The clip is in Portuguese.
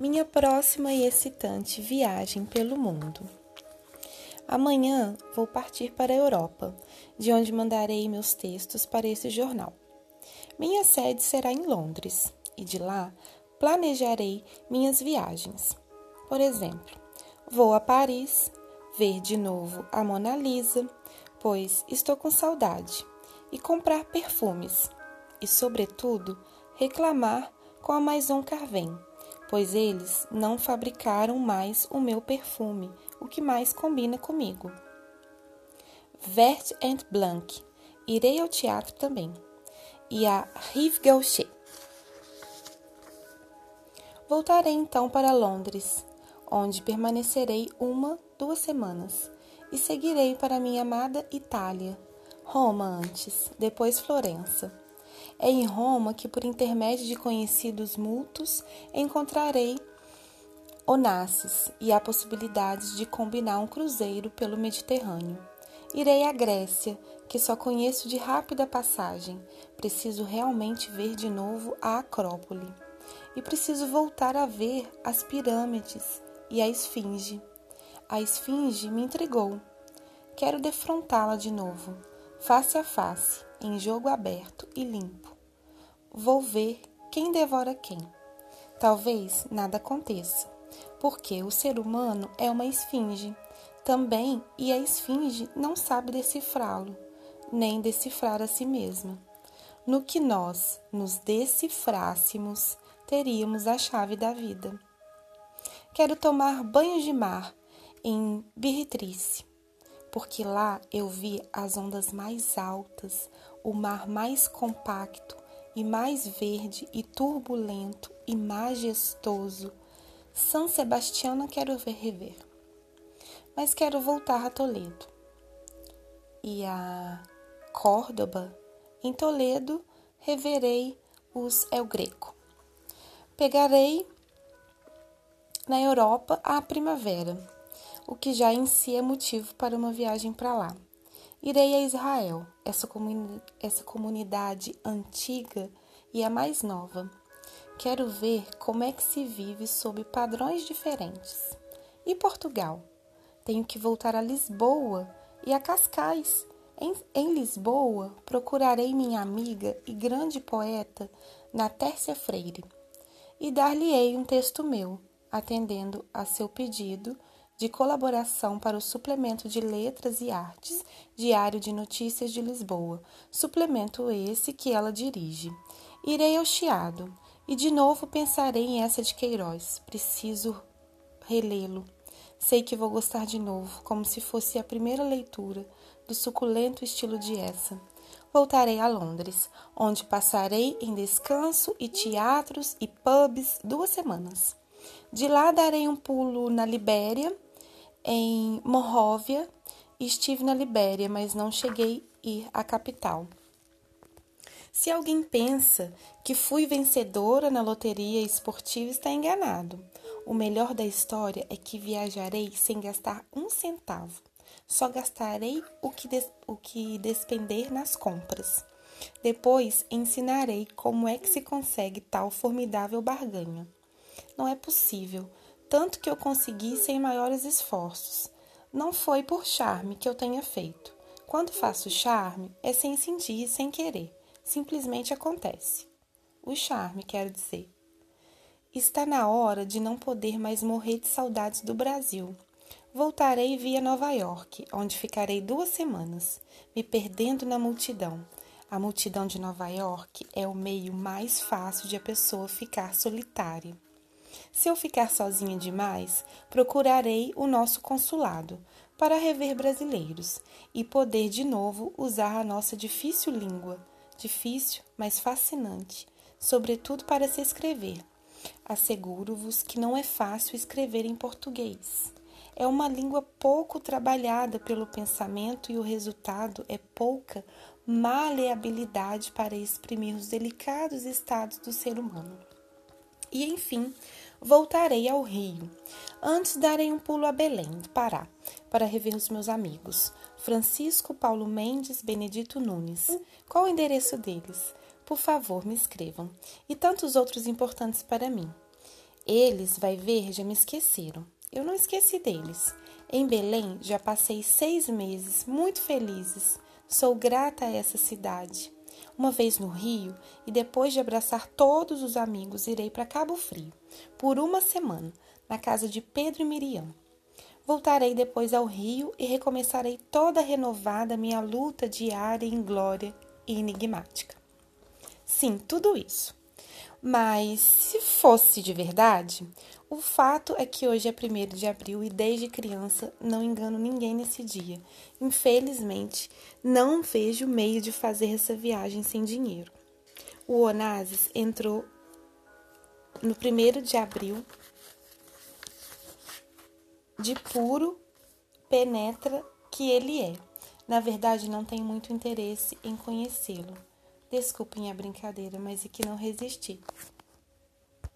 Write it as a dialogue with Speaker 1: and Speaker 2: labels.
Speaker 1: minha próxima e excitante viagem pelo mundo. Amanhã vou partir para a Europa, de onde mandarei meus textos para esse jornal. Minha sede será em Londres e de lá planejarei minhas viagens. Por exemplo, vou a Paris ver de novo a Mona Lisa, pois estou com saudade, e comprar perfumes e, sobretudo, reclamar com a Maison Carven, pois eles não fabricaram mais o meu perfume, o que mais combina comigo. Vert and Blanc, irei ao teatro também, e a Rive Gaucher. Voltarei então para Londres, onde permanecerei uma, duas semanas, e seguirei para minha amada Itália, Roma antes, depois Florença é em Roma que, por intermédio de conhecidos mútuos, encontrarei Onassis e há possibilidades de combinar um cruzeiro pelo Mediterrâneo. Irei à Grécia, que só conheço de rápida passagem. Preciso realmente ver de novo a Acrópole. E preciso voltar a ver as pirâmides e a Esfinge. A Esfinge me intrigou. Quero defrontá-la de novo, face a face, em jogo aberto e limpo. Vou ver quem devora quem. Talvez nada aconteça, porque o ser humano é uma esfinge também e a esfinge não sabe decifrá-lo, nem decifrar a si mesma. No que nós nos decifrássemos, teríamos a chave da vida. Quero tomar banho de mar em Birritrice, porque lá eu vi as ondas mais altas, o mar mais compacto e mais verde e turbulento e majestoso. São Sebastião quero ver rever, mas quero voltar a Toledo. E a Córdoba, em Toledo, reverei os El Greco. Pegarei na Europa a primavera, o que já em si é motivo para uma viagem para lá. Irei a Israel, essa, comuni essa comunidade antiga e a mais nova. Quero ver como é que se vive sob padrões diferentes. E Portugal? Tenho que voltar a Lisboa e a Cascais. Em, em Lisboa, procurarei minha amiga e grande poeta Natércia Freire e dar-lhe-ei um texto meu, atendendo a seu pedido de colaboração para o Suplemento de Letras e Artes, Diário de Notícias de Lisboa, suplemento esse que ela dirige. Irei ao Chiado e de novo pensarei em essa de Queiroz. Preciso relê-lo. Sei que vou gostar de novo, como se fosse a primeira leitura do suculento estilo de essa. Voltarei a Londres, onde passarei em descanso e teatros e pubs duas semanas. De lá darei um pulo na Libéria em Morróvia e estive na Libéria, mas não cheguei a ir à capital. Se alguém pensa que fui vencedora na loteria esportiva, está enganado. O melhor da história é que viajarei sem gastar um centavo. Só gastarei o que, des o que despender nas compras. Depois ensinarei como é que se consegue tal formidável barganha. Não é possível tanto que eu consegui sem maiores esforços. Não foi por charme que eu tenha feito. Quando faço charme, é sem sentir e sem querer. Simplesmente acontece. O charme, quero dizer. Está na hora de não poder mais morrer de saudades do Brasil. Voltarei via Nova York, onde ficarei duas semanas, me perdendo na multidão. A multidão de Nova York é o meio mais fácil de a pessoa ficar solitária. Se eu ficar sozinha demais, procurarei o nosso consulado para rever brasileiros e poder de novo usar a nossa difícil língua, difícil, mas fascinante, sobretudo para se escrever. Asseguro-vos que não é fácil escrever em português. É uma língua pouco trabalhada pelo pensamento e o resultado é pouca maleabilidade para exprimir os delicados estados do ser humano. E enfim, voltarei ao Rio. Antes darei um pulo a Belém, do Pará, para rever os meus amigos. Francisco, Paulo Mendes, Benedito Nunes. Qual o endereço deles? Por favor, me escrevam. E tantos outros importantes para mim. Eles, vai ver, já me esqueceram. Eu não esqueci deles. Em Belém já passei seis meses muito felizes. Sou grata a essa cidade. Uma vez no Rio e depois de abraçar todos os amigos, irei para Cabo Frio por uma semana, na casa de Pedro e Miriam. Voltarei depois ao Rio e recomeçarei toda renovada minha luta diária em glória e enigmática. Sim, tudo isso. Mas se fosse de verdade, o fato é que hoje é 1 de abril e desde criança não engano ninguém nesse dia. Infelizmente, não vejo meio de fazer essa viagem sem dinheiro. O Onassis entrou no 1 de abril de puro penetra que ele é. Na verdade, não tenho muito interesse em conhecê-lo. Desculpem a brincadeira, mas é que não resisti.